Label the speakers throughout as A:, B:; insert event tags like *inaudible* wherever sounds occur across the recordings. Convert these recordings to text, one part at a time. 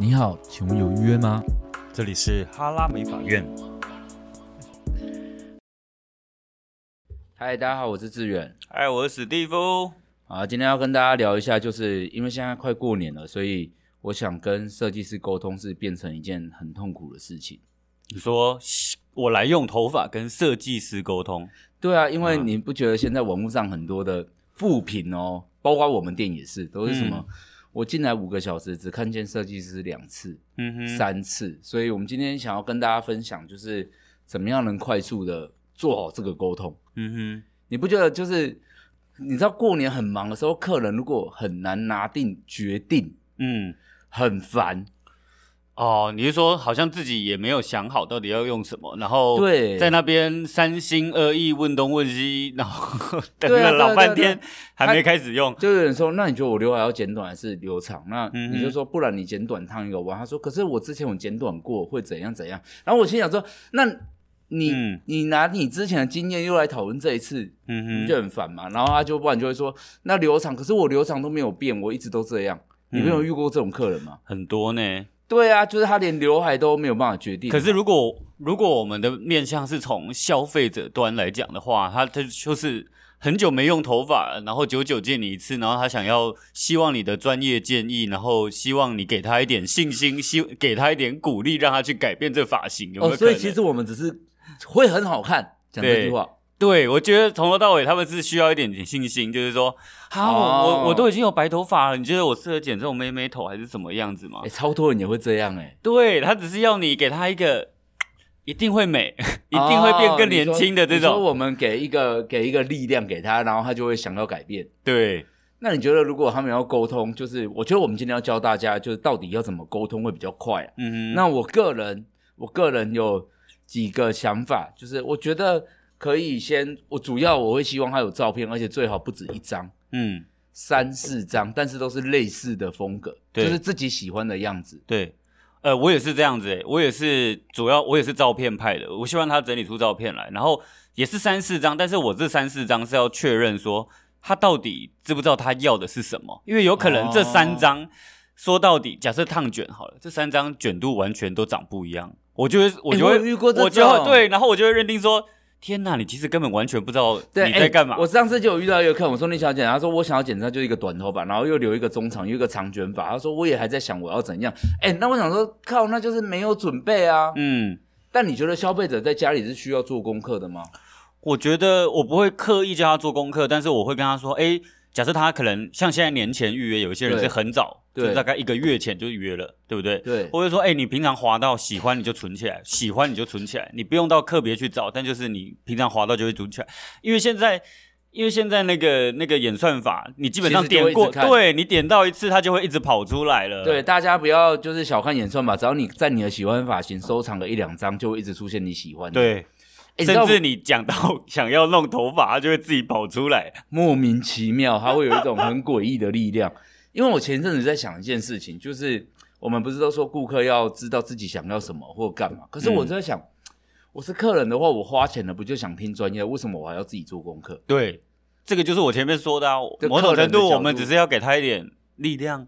A: 你好，请问有预约吗？
B: 这里是哈拉美法院。
A: 嗨，大家好，我是志远。
B: 嗨，我是史蒂夫。
A: 啊，今天要跟大家聊一下，就是因为现在快过年了，所以我想跟设计师沟通是变成一件很痛苦的事情。
B: 你说我来用头发跟设计师沟通？
A: 对啊，因为你不觉得现在网络上很多的副品哦，包括我们店也是，都是什么？嗯、我进来五个小时只看见设计师两次，嗯哼，三次。所以我们今天想要跟大家分享，就是怎么样能快速的做好这个沟通。嗯哼，你不觉得就是你知道过年很忙的时候，客人如果很难拿定决定，嗯，很烦。
B: 哦，你是说好像自己也没有想好到底要用什么，然后对，在那边三心二意问东问西，然后等了老半天还没开始用。
A: 就有人说，那你觉得我刘海要剪短还是留长？那你就说，不然你剪短烫一个弯。他说，可是我之前有剪短过，会怎样怎样？然后我心想说，那你、嗯、你拿你之前的经验又来讨论这一次，嗯哼，就很烦嘛。然后他就不然就会说，那留长，可是我留长都没有变，我一直都这样。你没有遇过这种客人吗？
B: 很多呢。
A: 对啊，就是他连刘海都没有办法决定。
B: 可是如果如果我们的面向是从消费者端来讲的话，他他就是很久没用头发，然后久久见你一次，然后他想要希望你的专业建议，然后希望你给他一点信心，希给他一点鼓励，让他去改变这发型。有没有？哦，
A: 所以其实我们只是会很好看，讲这句话。
B: 对，我觉得从头到尾他们是需要一点点信心，就是说，好，哦、我我都已经有白头发了，你觉得我适合剪这种妹妹头还是什么样子吗？
A: 哎，超多人也会这样哎。
B: 对，他只是要你给他一个一定会美，*laughs* 一定会变更年轻的这
A: 种。我们给一个给一个力量给他，然后他就会想要改变。
B: 对，
A: 那你觉得如果他们要沟通，就是我觉得我们今天要教大家，就是到底要怎么沟通会比较快啊？嗯哼。那我个人，我个人有几个想法，就是我觉得。可以先，我主要我会希望他有照片，而且最好不止一张，嗯，三四张，但是都是类似的风格，对就是自己喜欢的样子。
B: 对，呃，我也是这样子诶，我也是主要我也是照片派的，我希望他整理出照片来，然后也是三四张，但是我这三四张是要确认说他到底知不知道他要的是什么，因为有可能这三张、哦、说到底，假设烫卷好了，这三张卷度完全都长不一样，我就会我就会、欸、我遇过，我就会对，然后我就会认定说。天呐，你其实根本完全不知道你在干嘛。
A: 我上次就有遇到一个客人，我说你想要剪，他说我想要剪，他就一个短头发，然后又留一个中长，又一个长卷发。他说我也还在想我要怎样。哎，那我想说，靠，那就是没有准备啊。嗯，但你觉得消费者在家里是需要做功课的吗？
B: 我觉得我不会刻意叫他做功课，但是我会跟他说，哎。假设他可能像现在年前预约，有一些人是很早，就大概一个月前就预约了，对不对？对。或者说，哎、欸，你平常滑到喜欢你就存起来，喜欢你就存起来，你不用到特别去找，但就是你平常滑到就会存起来。因为现在，因为现在那个那个演算法，你基本上点过，对，你点到一次，它就会一直跑出来了。
A: 对，大家不要就是小看演算法，只要你在你的喜欢发型收藏了一两张，就会一直出现你喜欢的。
B: 对。甚至你讲到 *laughs* 想要弄头发，它就会自己跑出来，
A: 莫名其妙，它会有一种很诡异的力量。*laughs* 因为我前阵子在想一件事情，就是我们不是都说顾客要知道自己想要什么或干嘛？可是我在想，嗯、我是客人的话，我花钱了不就想听专业？为什么我还要自己做功课？
B: 对，这个就是我前面说的啊。某种程度，我们只是要给他一点力量。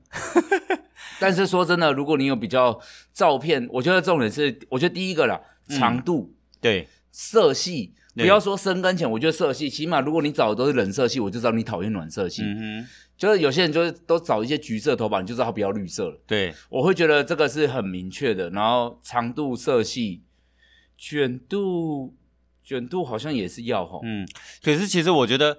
B: *laughs*
A: 但是说真的，如果你有比较照片，我觉得重点是，我觉得第一个啦，长度，
B: 嗯、对。
A: 色系，不要说深跟浅，我觉得色系，起码如果你找的都是冷色系，我就知道你讨厌暖色系。嗯哼，就是有些人就是都找一些橘色头发，你就知道他不要绿色了。对，我会觉得这个是很明确的。然后长度、色系、卷度、卷度好像也是要齁。
B: 嗯，可是其实我觉得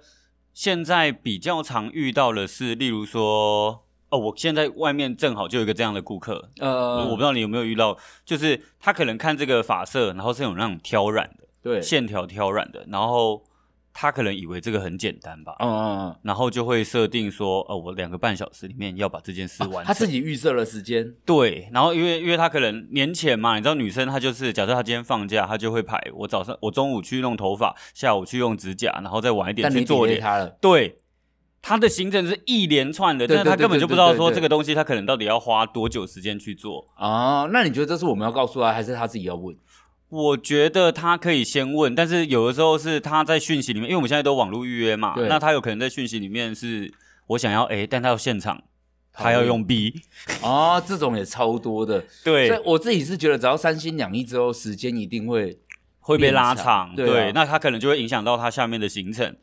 B: 现在比较常遇到的是，例如说。哦，我现在外面正好就有一个这样的顾客，呃，我不知道你有没有遇到，就是他可能看这个发色，然后是有那种挑染的，对，线条挑染的，然后他可能以为这个很简单吧，嗯嗯嗯，然后就会设定说，哦，我两个半小时里面要把这件事完成，啊，
A: 他自己预设了时间，
B: 对，然后因为因为他可能年前嘛，你知道女生她就是，假设她今天放假，她就会排我早上我中午去弄头发，下午去用指甲，然后再晚一点去做对。他的行程是一连串的，但是他根本就不知道说这个东西他可能到底要花多久时间去做
A: 啊？那你觉得这是我们要告诉他，还是他自己要问？
B: 我觉得他可以先问，但是有的时候是他在讯息里面，因为我们现在都网络预约嘛，那他有可能在讯息里面是我想要 A，，但他要现场他要用 B
A: 啊，这种也超多的。*laughs*
B: 对，
A: 所以我自己是觉得，只要三心两意之后，时间一定会
B: 会被拉长。
A: 对，
B: 对，那他可能就会影响到他下面的行程。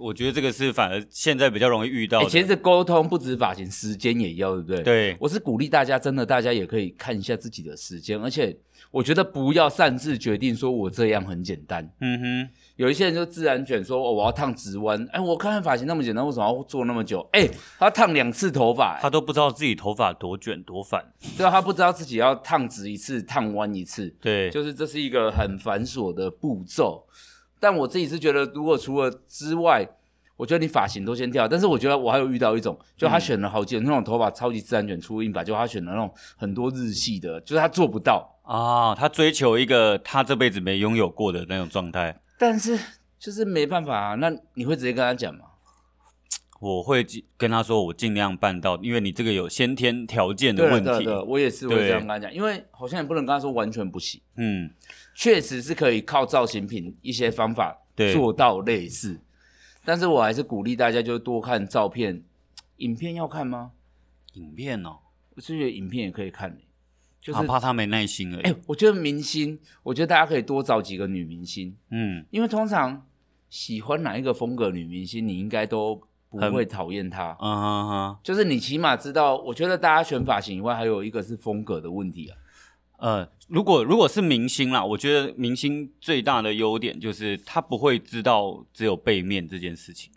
B: 我觉得这个是反而现在比较容易遇到的。
A: 其实沟通不止发型，时间也要，对不对？
B: 对，
A: 我是鼓励大家，真的，大家也可以看一下自己的时间，而且我觉得不要擅自决定说我这样很简单。
B: 嗯哼，
A: 有一些人就自然卷说，哦，我要烫直弯。哎，我看看发型那么简单，为什么要做那么久？哎，他烫两次头发，
B: 他都不知道自己头发多卷多烦。
A: 对啊，他不知道自己要烫直一次，烫弯一次。
B: 对，
A: 就是这是一个很繁琐的步骤。但我自己是觉得，如果除了之外，我觉得你发型都先跳，但是我觉得我还有遇到一种，就他选了好几种、嗯、那种头发超级自然卷粗硬发，就他选了那种很多日系的，就是他做不到
B: 啊，他追求一个他这辈子没拥有过的那种状态，
A: 但是就是没办法啊。那你会直接跟他讲吗？
B: 我会跟他说，我尽量办到，因为你这个有先天条件的问题。对对对，
A: 我也是会这样跟他讲，因为好像也不能跟他说完全不行。
B: 嗯，
A: 确实是可以靠造型品一些方法做到类似。但是我还是鼓励大家，就多看照片，影片要看吗？
B: 影片哦，
A: 我是觉得影片也可以看，
B: 就是怕他没耐心而已。
A: 哎、欸，我觉得明星，我觉得大家可以多找几个女明星，
B: 嗯，
A: 因为通常喜欢哪一个风格女明星，你应该都不会讨厌他，
B: 嗯哼哼，
A: 就是你起码知道。我觉得大家选发型以外，还有一个是风格的问题啊。
B: 呃，如果如果是明星啦，我觉得明星最大的优点就是他不会知道只有背面这件事情，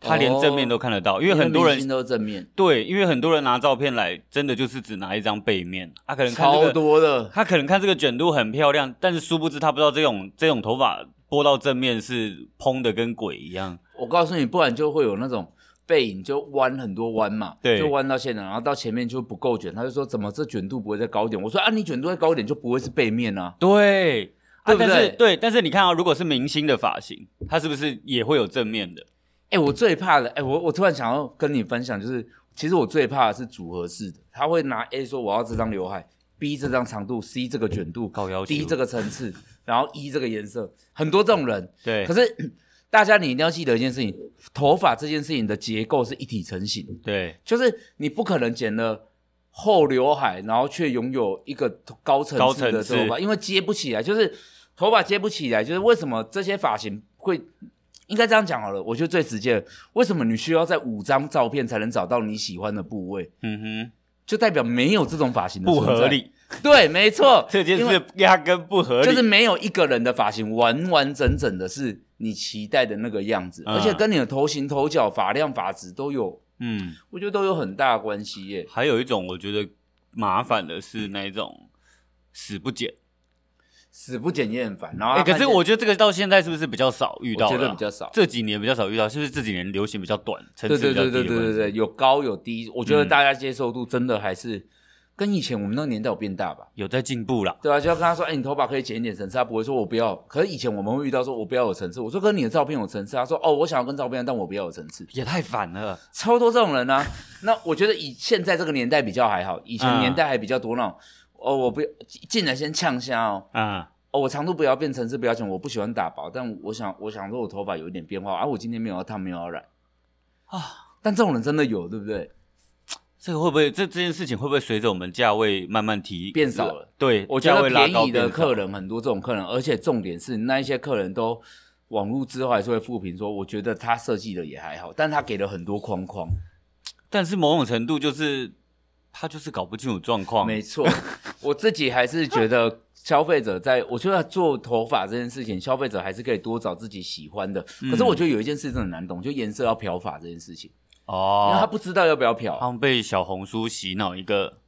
B: 他连正面都看得到，哦、因为很多人
A: 都正面。
B: 对，因为很多人拿照片来，真的就是只拿一张背面，他可能看这个
A: 超多的，
B: 他可能看这个卷度很漂亮，但是殊不知他不知道这种这种头发拨到正面是蓬的跟鬼一样。
A: 我告诉你，不然就会有那种。背影就弯很多弯嘛，
B: 对，
A: 就弯到现场，然后到前面就不够卷，他就说怎么这卷度不会再高一点？我说啊，你卷度再高一点就不会是背面啊，
B: 对，
A: 对不对？
B: 啊、但是对，但是你看啊，如果是明星的发型，他是不是也会有正面的？
A: 哎，我最怕的，哎，我我突然想要跟你分享，就是其实我最怕的是组合式的，他会拿 A 说我要这张刘海，B 这张长度，C 这个卷度，
B: 高要求
A: ，D 这个层次，然后 E 这个颜色，很多这种人，
B: 对，
A: 可是。大家，你一定要记得一件事情：头发这件事情的结构是一体成型。
B: 对，
A: 就是你不可能剪了厚刘海，然后却拥有一个高层次的头发，因为接不起来。就是头发接不起来，就是为什么这些发型会应该这样讲好了？我觉得最直接，为什么你需要在五张照片才能找到你喜欢的部位？
B: 嗯哼，
A: 就代表没有这种发型的
B: 不合理。
A: 对，没错，*laughs*
B: 这件事压根不合理，
A: 就是没有一个人的发型完完整整的是。你期待的那个样子，嗯、而且跟你的头型、头角、发量、发质都有，
B: 嗯，
A: 我觉得都有很大的关系耶。
B: 还有一种我觉得麻烦的是那一种死不剪，
A: 死不剪也很烦。然后、
B: 欸，可是我觉得这个到现在是不是比较少遇到？我
A: 觉得比较少，
B: 这几年比较少遇到，是不是这几年流行比较短，层
A: 次比较低？对对对对对对，有高有低。我觉得大家接受度真的还是。跟以前我们那个年代有变大吧？
B: 有在进步啦。
A: 对啊，就要跟他说，哎、欸，你头发可以剪一点层次，他不会说我不要。可是以前我们会遇到说，我不要有层次。我说，跟你的照片有层次。他说，哦，我想要跟照片，但我不要有层次，
B: 也太烦了。
A: 超多这种人啊。*laughs* 那我觉得以现在这个年代比较还好，以前年代还比较多那种，嗯、哦，我不要进来先呛下哦。
B: 啊、嗯，
A: 哦，我长度不要变层次不要剪，我不喜欢打薄，但我想我想说我头发有一点变化，而、啊、我今天没有要烫，没有要染啊。但这种人真的有，对不对？
B: 这个会不会这这件事情会不会随着我们价位慢慢提
A: 变少了？
B: 对，
A: 我觉得便宜的客人很多，这种客人，而且重点是那一些客人都网络之后还是会复评说，我觉得他设计的也还好，但他给了很多框框，
B: 但是某种程度就是他就是搞不清楚状况。
A: 没错，我自己还是觉得消费者在我觉得做头发这件事情，消费者还是可以多找自己喜欢的。可是我觉得有一件事真的很难懂，就颜色要漂发这件事情。
B: 哦，
A: 因为他不知道要不要漂，
B: 他们被小红书洗脑一个，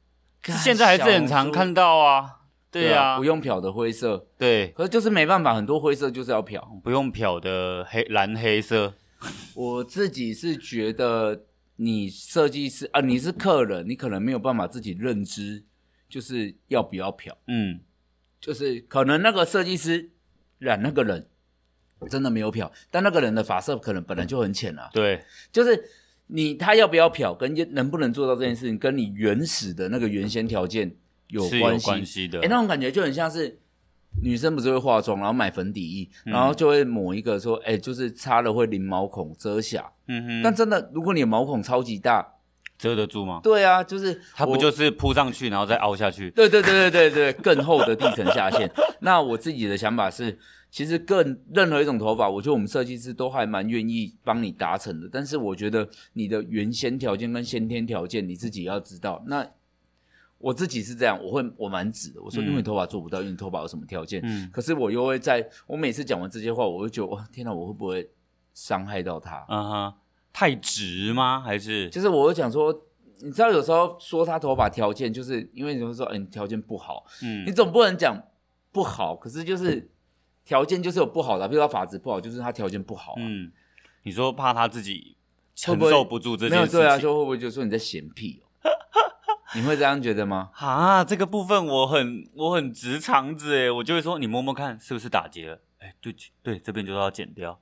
B: 现在还是很常看到啊。对啊，
A: 不用漂的灰色，
B: 对，
A: 可是就是没办法，很多灰色就是要漂，
B: 不用漂的黑蓝黑色。*laughs*
A: 我自己是觉得，你设计师啊，你是客人，你可能没有办法自己认知，就是要不要漂。
B: 嗯，
A: 就是可能那个设计师染那个人真的没有漂，但那个人的发色可能本来就很浅啊。
B: 对，
A: 就是。你他要不要漂，跟能不能做到这件事情，跟你原始的那个原先条件有关系。有关系的。哎、欸，那种感觉就很像是女生不是会化妆，然后买粉底液，嗯、然后就会抹一个说，哎、欸，就是擦了会零毛孔遮瑕。
B: 嗯哼。
A: 但真的，如果你的毛孔超级大，
B: 遮得住吗？
A: 对啊，就是
B: 它不就是铺上去，然后再凹下去？
A: 对对对对对对，更厚的地层下陷。那我自己的想法是，其实更任何一种头发，我觉得我们设计师都还蛮愿意帮你达成的。但是我觉得你的原先条件跟先天条件你自己要知道。那我自己是这样，我会我蛮直的，我说因为头发做不到，嗯、因为你头发有什么条件？嗯，可是我又会在我每次讲完这些话，我会觉得哇，天哪，我会不会伤害到他？
B: 嗯哼。太直吗？还是
A: 就是我会讲说，你知道有时候说他头发条件，就是因为你会说，嗯、条件不好，嗯，你总不能讲不好，可是就是条件就是有不好的，比如说发质不好，就是他条件不好、啊，嗯，
B: 你说怕他自己承受不住这件事情，
A: 没有对啊，就会不会就说你在嫌屁哦？*laughs* 你会这样觉得吗？
B: 啊，这个部分我很我很直肠子哎，我就会说你摸摸看是不是打结了？哎、欸，对对，这边就是要剪掉。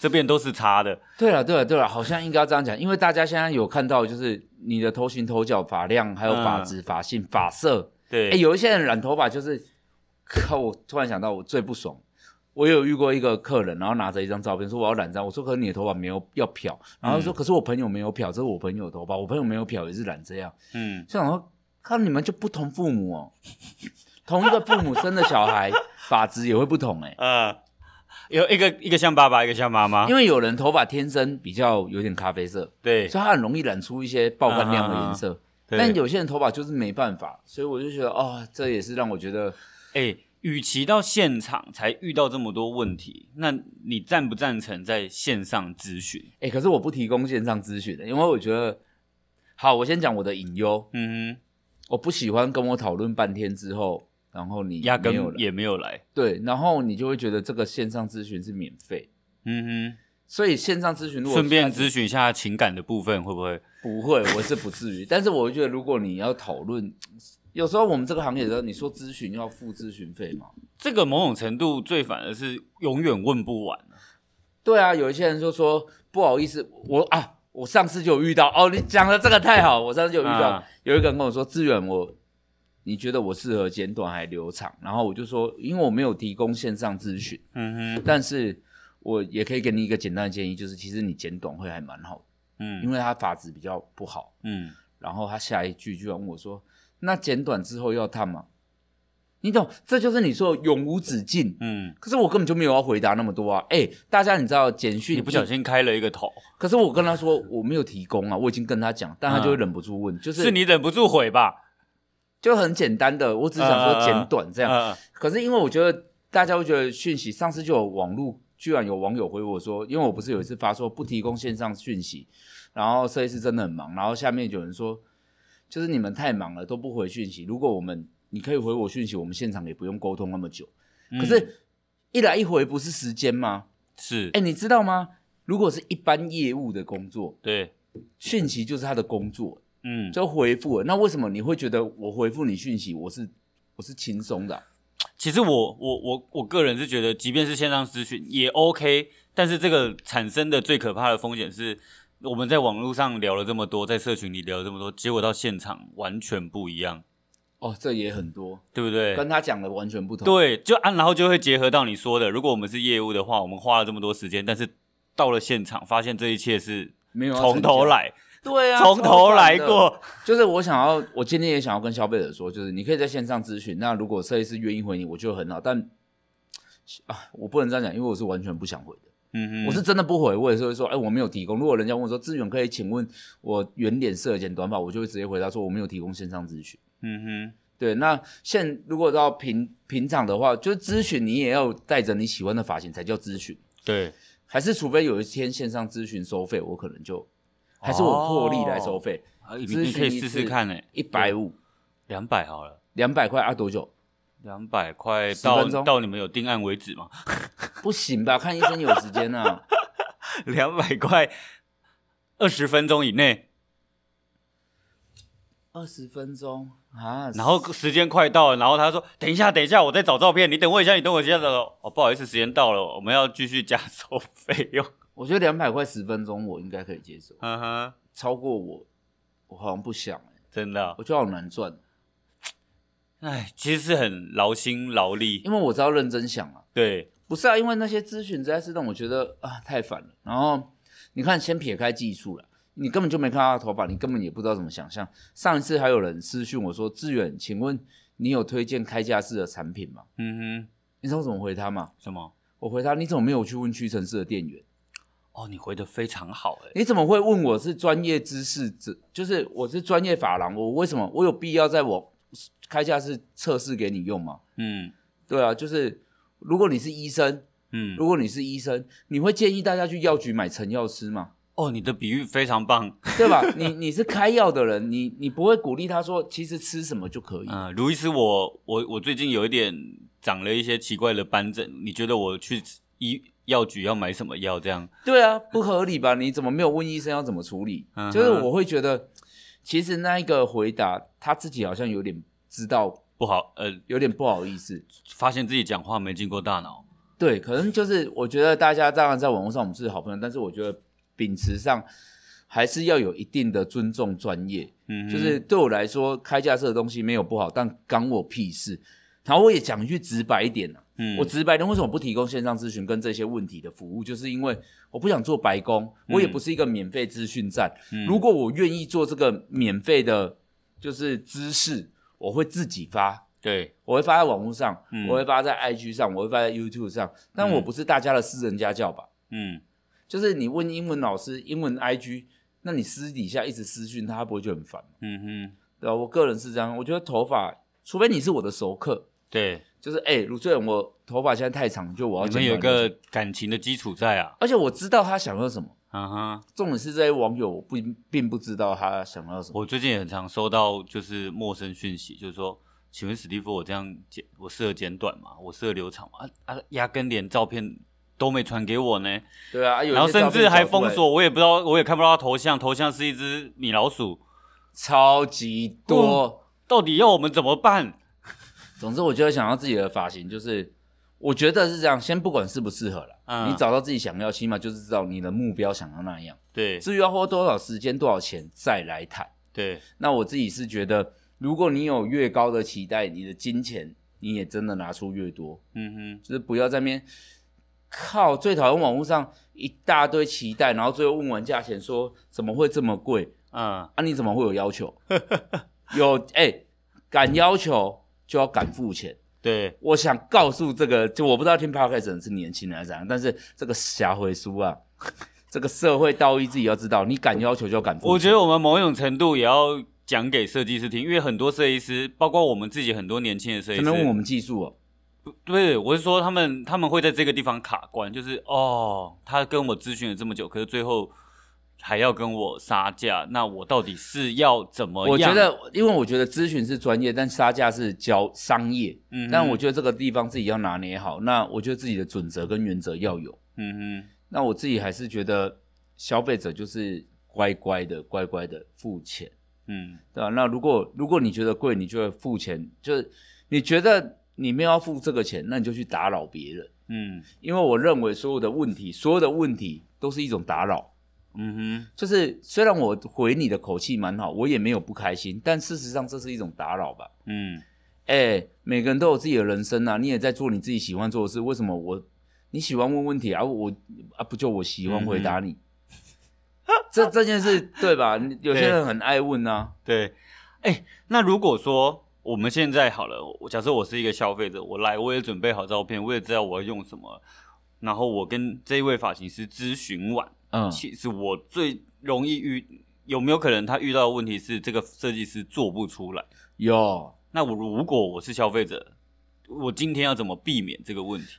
B: 这边都是擦的。
A: 对了，对了，对了，好像应该要这样讲，因为大家现在有看到，就是你的头型、头角、发量，还有发质、发性、发色。
B: 对，
A: 哎，有一些人染头发就是，靠！我突然想到，我最不爽，我有遇过一个客人，然后拿着一张照片说我要染这样，我说可是你的头发没有要漂，然后说可是我朋友没有漂，这是我朋友的头发，我朋友没有漂也是染这样。嗯，就想说，看你们就不同父母哦，*laughs* 同一个父母生的小孩，发质也会不同哎。嗯。*laughs*
B: 有一个一个像爸爸，一个像妈妈。
A: 因为有人头发天生比较有点咖啡色，
B: 对，
A: 所以他很容易染出一些爆干亮的颜色。啊啊但有些人头发就是没办法，所以我就觉得，哦，这也是让我觉得，
B: 哎、欸，与其到现场才遇到这么多问题，那你赞不赞成在线上咨询？
A: 哎、欸，可是我不提供线上咨询的，因为我觉得，好，我先讲我的隐忧。嗯哼，我不喜欢跟我讨论半天之后。然后你
B: 压根也没有来，
A: 对，然后你就会觉得这个线上咨询是免费，嗯哼，所以线上咨询如果
B: 顺便咨询一下情感的部分会不会？
A: 不会，我是不至于，但是我会觉得如果你要讨论，有时候我们这个行业的时候，你说咨询要付咨询费吗？
B: 这个某种程度最反而是永远问不完。
A: 对啊，有一些人就说不好意思，我啊，我上次就有遇到哦，你讲的这个太好，我上次就有遇到、啊、有一个人跟我说资源我。你觉得我适合剪短还是留长？然后我就说，因为我没有提供线上咨询，嗯哼，但是我也可以给你一个简单的建议，就是其实你剪短会还蛮好的，嗯，因为他发质比较不好，嗯，然后他下一句居然问我说，那剪短之后要烫吗？你懂，这就是你说永无止境，嗯，可是我根本就没有要回答那么多啊，哎，大家你知道简讯，
B: 你不小心开了一个头，
A: 可是我跟他说我没有提供啊，我已经跟他讲，但他就会忍不住问，嗯、就是
B: 是你忍不住回吧。
A: 就很简单的，我只是想说简短这样。Uh, uh, uh, 可是因为我觉得大家会觉得讯息，上次就有网络，居然有网友回我说，因为我不是有一次发说不提供线上讯息，然后设计师真的很忙，然后下面有人说，就是你们太忙了都不回讯息。如果我们你可以回我讯息，我们现场也不用沟通那么久。可是，一来一回不是时间吗？
B: 是。
A: 哎，你知道吗？如果是一般业务的工作，
B: 对，
A: 讯息就是他的工作。嗯，就回复了。那为什么你会觉得我回复你讯息，我是我是轻松的啊？
B: 其实我我我我个人是觉得，即便是线上咨询也 OK，但是这个产生的最可怕的风险是，我们在网络上聊了这么多，在社群里聊了这么多，结果到现场完全不一样。
A: 哦，这也很多，
B: 对不对？
A: 跟他讲的完全不同。
B: 对，就啊，然后就会结合到你说的，如果我们是业务的话，我们花了这么多时间，但是到了现场，发现这一切是没有从头来。
A: 对啊，
B: 从头来过，
A: 就是我想要，我今天也想要跟消费者说，就是你可以在线上咨询，那如果设计师愿意回你，我觉得很好，但啊，我不能这样讲，因为我是完全不想回的，嗯哼，我是真的不回，我也是会说，哎，我没有提供。如果人家问我说，资源可以请问我圆脸色剪短发，我就会直接回答说，我没有提供线上咨询，嗯哼，对，那现如果到平平常的话，就是咨询你也要带着你喜欢的发型才叫咨询，
B: 对，
A: 还是除非有一天线上咨询收费，我可能就。还是我破例来收费，
B: 哦，你可以试试看诶，
A: 一百五，
B: 两百好了，
A: 两百块啊，多久？
B: 两百块到到你们有定案为止吗？*laughs*
A: 不行吧，看医生有时间啊。*laughs*
B: 两百块，二十分钟以内。
A: 二十分钟啊，
B: 然后时间快到了，然后他说：“等一下，等一下，我再找照片，你等我一下，你等我一下。”哦，不好意思，时间到了，我们要继续加收费用。
A: 我觉得两百块十分钟我应该可以接受，嗯哼，超过我我好像不想、欸、
B: 真的、啊，
A: 我觉得好难赚。
B: 哎，其实是很劳心劳力，
A: 因为我知道认真想啊。
B: 对，
A: 不是啊，因为那些咨询实在是让我觉得啊太烦了。然后你看，先撇开技术了，你根本就没看到他的头发，你根本也不知道怎么想象。上一次还有人私讯我说：“志远，请问你有推荐开架式的产品吗？”嗯哼，你知道我怎么回他吗？
B: 什么？
A: 我回他：“你怎么没有去问屈臣氏的店员？”
B: 哦，你回的非常好诶。
A: 你怎么会问我是专业知识者？就是我是专业法郎，我为什么我有必要在我开价是测试给你用嘛？嗯，对啊，就是如果你是医生，嗯，如果你是医生，你会建议大家去药局买成药吃吗？
B: 哦，你的比喻非常棒，*laughs*
A: 对吧？你你是开药的人，*laughs* 你你不会鼓励他说，其实吃什么就可以。
B: 嗯，卢医师，我我我最近有一点长了一些奇怪的斑疹，你觉得我去医药局要买什么药？这样？
A: 对啊，不合理吧？你怎么没有问医生要怎么处理？嗯、就是我会觉得，其实那一个回答他自己好像有点知道
B: 不好，呃，
A: 有点不好意思，
B: 发现自己讲话没经过大脑。
A: 对，可能就是我觉得大家当然在网络上我们是好朋友，但是我觉得。秉持上还是要有一定的尊重专业，嗯，就是对我来说，开架式的东西没有不好，但干我屁事。然后我也讲一句直白一点，嗯，我直白的，为什么不提供线上咨询跟这些问题的服务？就是因为我不想做白工，我也不是一个免费资讯站。嗯，如果我愿意做这个免费的，就是知识，我会自己发，
B: 对，
A: 我会发在网络上，嗯，我会发在 IG 上，我会发在 YouTube 上，但我不是大家的私人家教吧，嗯。就是你问英文老师英文 IG，那你私底下一直私讯他，他不会就很烦？嗯哼，对吧？我个人是这样，我觉得头发，除非你是我的熟客，
B: 对，
A: 就是哎，卢志远，我头发现在太长，就我要。
B: 你们有一个感情的基础在啊，
A: 而且我知道他想要什么。嗯哼，重点是这些网友我不并不知道他想要什么。
B: 我最近也很常收到就是陌生讯息，就是说，请问史蒂夫，我这样剪，我适合剪短吗？我适合留长吗？啊啊，压根连照片。都没传给我呢，
A: 对啊，
B: 然后甚至还封锁，我也不知道，我也看不到他头像，头像是一只米老鼠，
A: 超级多，嗯，
B: 到底要我们怎么办？
A: 总之，我觉得想要自己的发型，就是我觉得是这样，先不管适不适合了，嗯，你找到自己想要，起码就是知道你的目标想要那样，
B: 对，
A: 至于要花多少时间、多少钱再来谈，
B: 对，
A: 那我自己是觉得，如果你有越高的期待，你的金钱你也真的拿出越多，嗯哼，就是不要在那边。靠！最讨厌网络上一大堆期待，然后最后问完价钱说怎么会这么贵？嗯，啊，你怎么会有要求？有哎、欸，敢要求就要敢付钱。
B: 对，
A: 我想告诉这个，就我不知道听 Podcast 的人是年轻人还是怎样，但是这个社会书啊，*laughs* 这个社会道义自己要知道，你敢要求就要敢付。
B: 我觉得我们某种程度也要讲给设计师听，因为很多设计师，包括我们自己很多年轻的设计师，
A: 可能问我们技术哦。
B: 对，我是说他们他们会在这个地方卡关，就是哦，他跟我咨询了这么久，可是最后还要跟我杀价，那我到底是要怎么样？
A: 我觉得，因为我觉得咨询是专业，但杀价是交商业。嗯，但我觉得这个地方自己要拿捏好。那我觉得自己的准则跟原则要有。嗯哼，那我自己还是觉得消费者就是乖乖的乖乖的付钱。嗯，对吧？那如果如果你觉得贵，你就会付钱，就是你觉得。你没有要付这个钱，那你就去打扰别人。嗯，因为我认为所有的问题，所有的问题都是一种打扰。嗯哼，就是虽然我回你的口气蛮好，我也没有不开心，但事实上这是一种打扰吧。嗯，哎、欸，每个人都有自己的人生啊，你也在做你自己喜欢做的事，为什么我你喜欢问问题啊？我啊不就我喜欢回答你？嗯、这这件事对吧？有些人很爱问啊。
B: 对，哎、欸，那如果说。我们现在好了，我假设我是一个消费者，我来我也准备好照片，我也知道我要用什么，然后我跟这一位发型师咨询完，嗯，其实我最容易遇有没有可能他遇到的问题是这个设计师做不出来？
A: 有，
B: 那我如果我是消费者，我今天要怎么避免这个问题？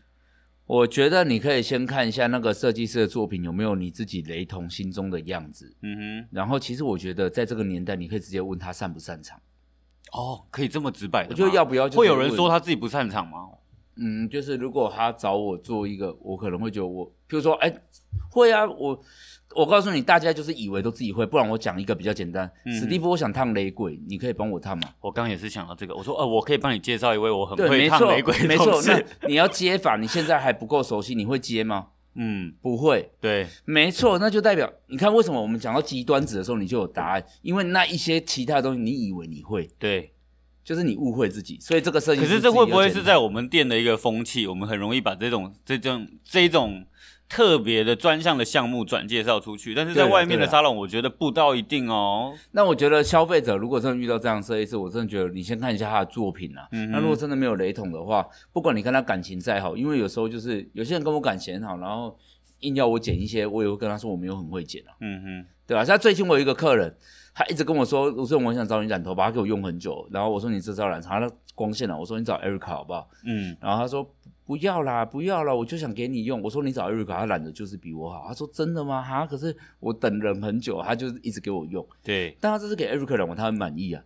A: 我觉得你可以先看一下那个设计师的作品有没有你自己雷同心中的样子，嗯哼，然后其实我觉得在这个年代，你可以直接问他擅不擅长。
B: 哦，可以这么直白的？
A: 我觉得要不要
B: 会有人说他自己不擅长吗？
A: 嗯，就是如果他找我做一个，我可能会觉得我，譬如说，哎、欸，会啊，我我告诉你，大家就是以为都自己会，不然我讲一个比较简单。嗯、史蒂夫，我想烫雷鬼，你可以帮我烫吗？
B: 我刚刚也是想到这个，我说，呃，我可以帮你介绍一位我很会烫雷鬼的
A: 没错，那你要接法，你现在还不够熟悉，你会接吗？*laughs* 嗯，不会。
B: 对，
A: 没错，那就代表你看为什么我们讲到极端子的时候，你就有答案，因为那一些其他东西，你以为你会，
B: 对，
A: 就是你误会自己，所以这个设计。
B: 可是这会不会是在我们店的一个风气？我们很容易把这种这种这种特别的专项的项目转介绍出去，但是在外面的沙龙，我觉得不到一定哦。
A: 那我觉得消费者如果真的遇到这样设计师，我真的觉得你先看一下他的作品啊。嗯。那如果真的没有雷同的话，不管你跟他感情再好，因为有时候就是有些人跟我感情很好，然后硬要我剪一些，我也会跟他说我没有很会剪啊。嗯哼，对吧？像最近我有一个客人，他一直跟我说，我说我想找你染头发，他给我用很久，然后我说你这招染长了光线了，我说你找 Erica 好不好？嗯。然后他说。不要啦，不要啦，我就想给你用。我说你找 Erica，，他染的就是比我好。他说真的吗？哈，可是我等人很久，他就一直给我用。
B: 对，
A: 但他这是给艾瑞卡染完，他很满意啊。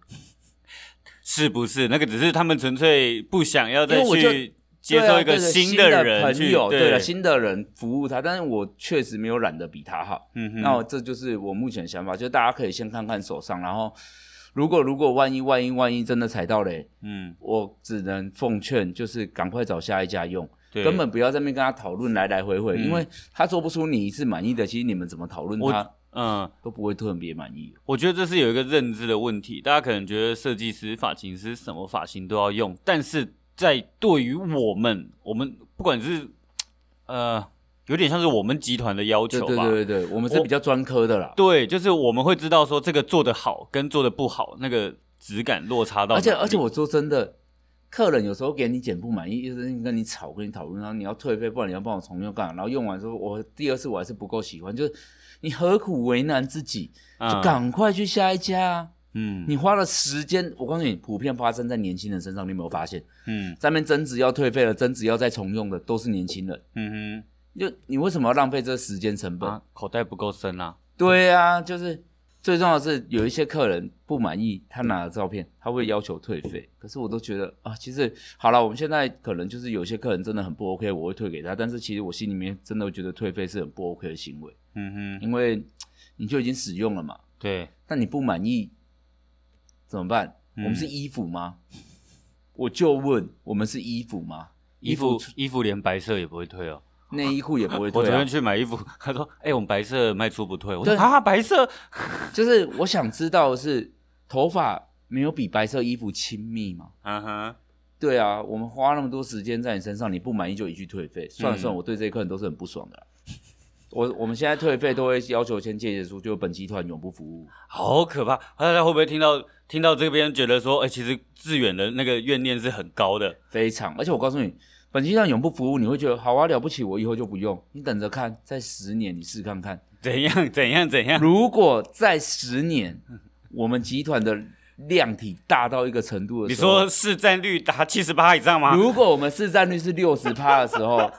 B: 是不是？那个只是他们纯粹不想要再去接受一个新的人、
A: 啊、朋友，对了，新的人服务他。但是我确实没有染得比他好。嗯哼，那我这就是我目前的想法，就大家可以先看看手上，然后。如果如果万一万一万一真的踩到雷，嗯，我只能奉劝就是赶快找下一家用，对，根本不要在那边跟他讨论来来回回，嗯，因为他做不出你一次满意的，其实你们怎么讨论他，嗯，都不会特别满意。
B: 我觉得这是有一个认知的问题，大家可能觉得设计师、发型师什么发型都要用，但是在对于我们，我们不管是呃。有点像是我们集团的要求吧？
A: 对对对对，我们是比较专科的啦。
B: 对，就是我们会知道说这个做的好跟做的不好，那个质感落差到。
A: 而且而且我说真的，客人有时候给你剪不满意，就是跟你吵跟你讨论，然后你要退费，不然你要帮我重用干？然后用完之后，我第二次我还是不够喜欢，就是你何苦为难自己？就赶快去下一家。嗯，你花了时间，我告诉你，普遍发生在年轻人身上，你有没有发现？嗯，上面增值要退费了，增值要再重用的，都是年轻人。嗯哼。就你为什么要浪费这个时间成本？啊、
B: 口袋不够深啊？
A: 对啊，就是最重要的是有一些客人不满意他拿的照片，他会要求退费。可是我都觉得啊，其实好了，我们现在可能就是有些客人真的很不 OK，我会退给他。但是其实我心里面真的觉得退费是很不 OK 的行为。嗯哼，因为你就已经使用了嘛。
B: 对。
A: 但你不满意怎么办？嗯、我们是衣服吗？我就问，我们是衣服吗？
B: 衣服衣服连白色也不会退哦。
A: 内衣裤也不会退、啊。
B: 我昨天去买衣服，他说：“哎、欸，我们白色卖出不退。”我说：“啊，白色。”
A: 就是我想知道的是，头发没有比白色衣服亲密吗？嗯哼。对啊，我们花那么多时间在你身上，你不满意就一句退费。算了算了，我对这一客人都是很不爽的。嗯、我我们现在退费都会要求签借结书，就本集团永不服务。
B: 好可怕！大家会不会听到听到这边觉得说，哎、欸，其实志远的那个怨念是很高的，
A: 非常。而且我告诉你。本期上永不服务，你会觉得好啊，了不起，我以后就不用。你等着看，在十年你试看看
B: 怎样怎样怎样。
A: 如果在十年，我们集团的量体大到一个程度的时候，
B: 你说市占率达七十趴以上吗？
A: 如果我们市占率是六十趴的时候，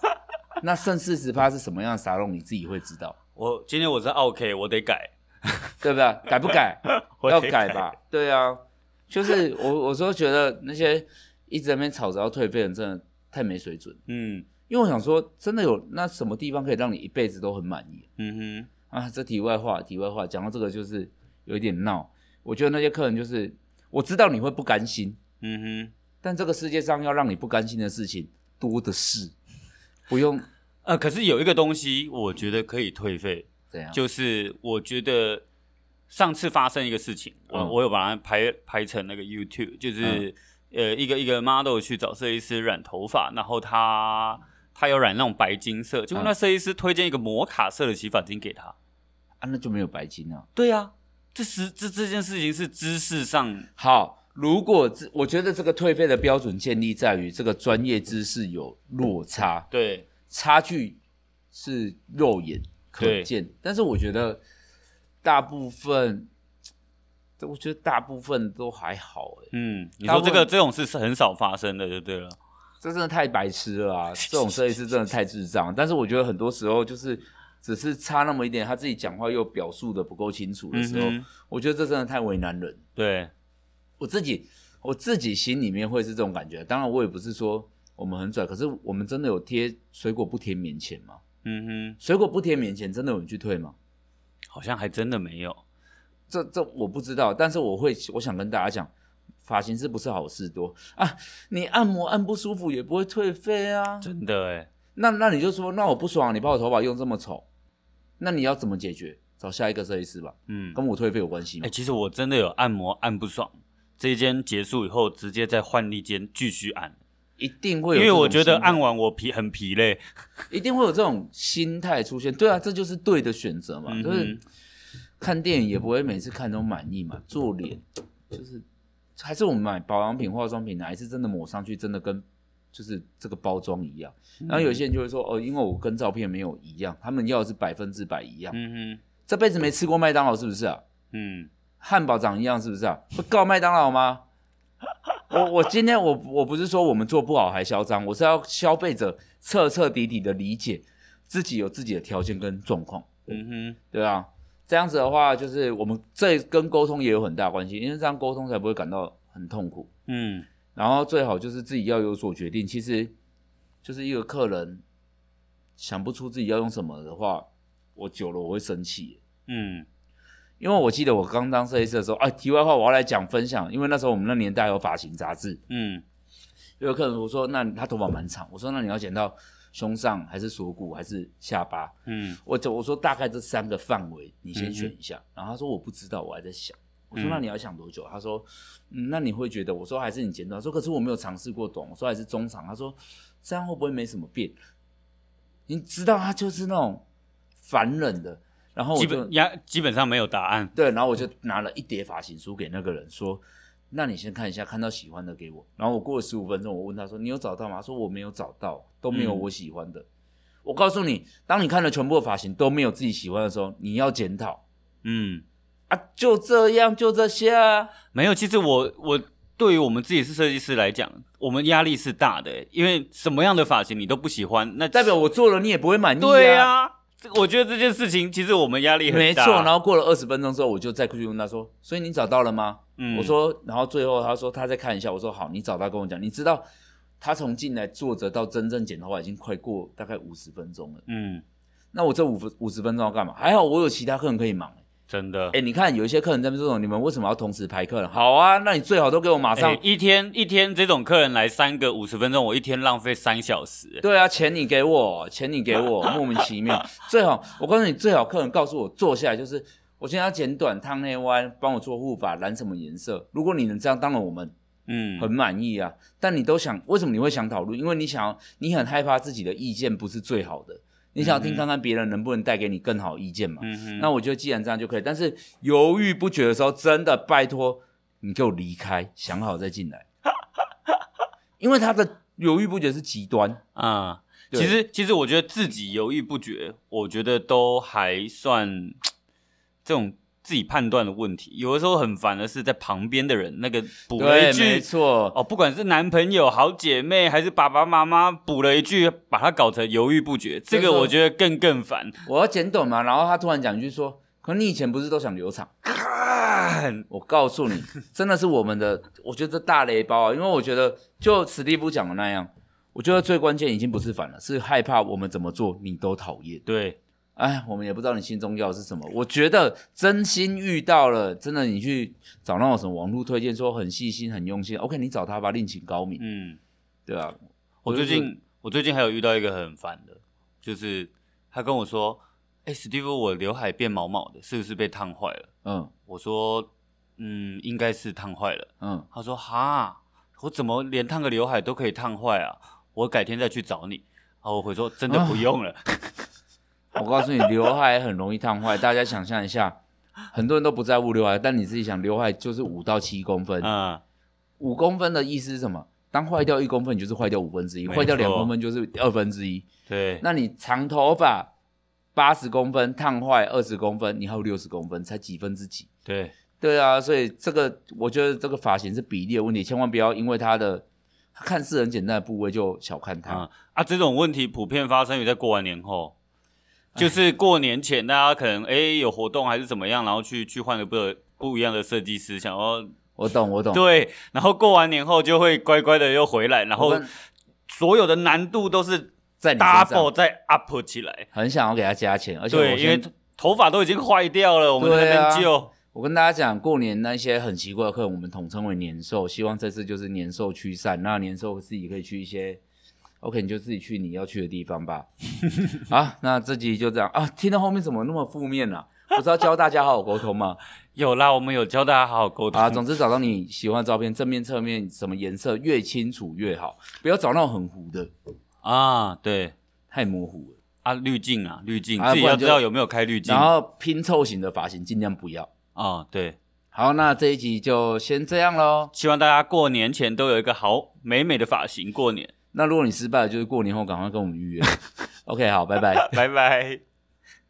A: *laughs* 那剩四十趴是什么样的沙龙？你自己会知道。
B: 我今天我是 OK，我得改，*laughs*
A: 对不对？改不 *laughs* 改？要改吧？对啊，就是我，我说觉得那些一直在那边吵着要退费的人，真的。太没水准，嗯，因为我想说，真的有那什么地方可以让你一辈子都很满意？嗯哼，啊，这题外话，题外话，讲到这个就是有一点闹。我觉得那些客人就是，我知道你会不甘心，嗯哼，但这个世界上要让你不甘心的事情多的是，不用，
B: 呃，可是有一个东西，我觉得可以退费，
A: 怎样？
B: 就是我觉得上次发生一个事情，我、嗯、我有把它拍拍成那个 YouTube，就是。嗯呃，一个一个 model 去找设计师染头发，然后他他有染那种白金色，结果那设计师推荐一个摩卡色的洗发精给他，
A: 啊，那就没有白金啊。
B: 对啊，这是这这件事情是知识上
A: 好。如果这我觉得这个退费的标准建立在于这个专业知识有落差，
B: 对，
A: 差距是肉眼可见，但是我觉得大部分。我觉得大部分都还好哎。
B: 嗯，你说这个这种事是很少发生的，就对了。
A: 这真的太白痴了啊！这种设计师真的太智障。但是我觉得很多时候就是只是差那么一点，他自己讲话又表述的不够清楚的时候，嗯、我觉得这真的太为难人。
B: 对，
A: 我自己我自己心里面会是这种感觉。当然，我也不是说我们很拽，可是我们真的有贴水果不贴免钱吗？嗯哼，水果不贴免钱，真的有人去退吗？
B: 好像还真的没有。
A: 这这我不知道，但是我会我想跟大家讲，发型师不是好事多啊！你按摩按不舒服也不会退费啊！
B: 真的哎，
A: 那那你就说，那我不爽，你把我头发用这么丑，那你要怎么解决？找下一个设计师吧。嗯，跟我退费有关系吗？
B: 哎、欸，其实我真的有按摩按不爽，这一间结束以后，直接再换一间继续按。
A: 一定会有，
B: 因为我觉得按完我疲很疲累，
A: 一定会有这种心态出现。对啊，这就是对的选择嘛。嗯、就是看电影也不会每次看都满意嘛。做脸就是还是我们买保养品、化妆品，还是真的抹上去真的跟就是这个包装一样。然后有些人就会说哦，因为我跟照片没有一样，他们要的是百分之百一样。嗯哼，这辈子没吃过麦当劳是不是啊？嗯，汉堡长一样是不是啊？会告麦当劳吗？*laughs* 我我今天我我不是说我们做不好还嚣张，我是要消费者彻彻底底的理解自己有自己的条件跟状况，嗯哼，对啊，这样子的话就是我们这跟沟通也有很大关系，因为这样沟通才不会感到很痛苦，嗯，然后最好就是自己要有所决定，其实就是一个客人想不出自己要用什么的话，我久了我会生气，嗯。因为我记得我刚当设计师的时候，哎，题外话，我要来讲分享。因为那时候我们那年代有发型杂志，嗯，有客人我说，那他头发蛮长，我说那你要剪到胸上还是锁骨还是下巴？嗯，我就我说大概这三个范围你先选一下。嗯、然后他说我不知道，我还在想。我说那你要想多久？嗯、他说，嗯，那你会觉得？我说还是你剪短。说可是我没有尝试过短。我说还是中长。他说这样会不会没什么变？你知道他就是那种烦人的。然后
B: 基本压，基本上没有答案。
A: 对，然后我就拿了一叠发型书给那个人说：“那你先看一下，看到喜欢的给我。”然后我过了十五分钟，我问他说：“你有找到吗？”他说：“我没有找到，都没有我喜欢的。嗯”我告诉你，当你看了全部的发型都没有自己喜欢的时候，你要检讨。嗯，啊，就这样，就这些啊。
B: 没有，其实我我对于我们自己是设计师来讲，我们压力是大的，因为什么样的发型你都不喜欢，那
A: 代表我做了你也不会满意啊。
B: 对啊。我觉得这件事情其实我们压力很大。
A: 没错，然后过了二十分钟之后，我就再过去问他说：“所以你找到了吗？”嗯，我说，然后最后他说他再看一下。我说：“好，你找到跟我讲。”你知道他从进来坐着到真正剪头发已经快过大概五十分钟了。嗯，那我这五分五十分钟要干嘛？还好我有其他客人可以忙。
B: 真的，
A: 哎，你看有一些客人在那这种，你们为什么要同时排客人？好啊，那你最好都给我马上
B: 一天一天这种客人来三个五十分钟，我一天浪费三小时。
A: 对啊，钱你给我，钱你给我，*laughs* 莫名其妙。最好我告诉你，最好客人告诉我坐下来，就是我现在要剪短、烫内弯，帮我做护发，染什么颜色。如果你能这样，当然我们嗯很满意啊。嗯、但你都想，为什么你会想讨论？因为你想要，你很害怕自己的意见不是最好的。你想听看看别人能不能带给你更好意见嘛？嗯哼。那我觉得既然这样就可以，但是犹豫不决的时候，真的拜托你给我离开，想好再进来。因为他的犹豫不决是极端
B: 啊。对其实，其实我觉得自己犹豫不决，我觉得都还算 *tsk* 这种。自己判断的问题，有的时候很烦的是在旁边的人那个补了一句，
A: 没错哦，
B: 不管是男朋友、好姐妹还是爸爸妈妈补了一句，把他搞成犹豫不决，这个我觉得更更烦。
A: 我要剪短嘛，然后他突然讲一句说：“可你以前不是都想留长？”看，我告诉你，*laughs* 真的是我们的，我觉得这大雷包啊，因为我觉得就史蒂夫讲的那样，我觉得最关键已经不是烦了，是害怕我们怎么做你都讨厌。
B: 对。
A: 哎，我们也不知道你心中要的是什么。我觉得真心遇到了，真的你去找那种什么网络推荐，说很细心、很用心。OK，你找他吧，另请高明。嗯，对啊。
B: 我最近我最近还有遇到一个很烦的，就是他跟我说：“哎，史蒂夫，我刘海变毛毛的，是不是被烫坏了？”嗯，我说：“嗯，应该是烫坏了。”嗯，他说：“哈，我怎么连烫个刘海都可以烫坏啊？我改天再去找你。”然后我会说：“真的不用了。啊”
A: 我告诉你，刘海很容易烫坏。大家想象一下，很多人都不在乎刘海，但你自己想，刘海就是五到七公分。嗯，五公分的意思是什么？当坏掉一公分，你就是坏掉五分之一；坏掉两公分，就是二分之一。
B: 对，
A: 那你长头发八十公分烫坏二十公分，你还有六十公分，才几分之几？
B: 对，
A: 对啊，所以这个我觉得这个发型是比例的问题，千万不要因为它的看似很简单的部位就小看它。
B: 嗯、啊，这种问题普遍发生于在过完年后。就是过年前，大家可能哎、欸、有活动还是怎么样，然后去去换个不不一样的设计师，想要
A: 我懂我懂
B: 对，然后过完年后就会乖乖的又回来，然后所有的难度都是在 double 再 up 起来，
A: 很想要给他加钱，而且
B: 对，因为头发都已经坏掉了，我们在那边就、啊。
A: 我跟大家讲，过年那些很奇怪的客人，我们统称为年兽，希望这次就是年兽驱散，那年兽自己可以去一些。OK，你就自己去你要去的地方吧。*laughs* 啊，那这集就这样啊。听到后面怎么那么负面呢、啊？不是要教大家好好沟通吗？*laughs*
B: 有啦，我们有教大家好好沟通。
A: 啊，总之找到你喜欢的照片，正面、侧面，什么颜色越清楚越好，不要找那种很糊的
B: 啊，对，
A: 太模糊了
B: 啊，滤镜啊，滤镜，自己要知道有没有开滤镜。
A: 然后拼凑型的发型尽量不要
B: 啊，对。
A: 好，那这一集就先这样喽。
B: 希望大家过年前都有一个好美美的发型过年。
A: 那如果你失败了，就是过年后赶快跟我们预约。*laughs* OK，好，拜拜，
B: 拜拜。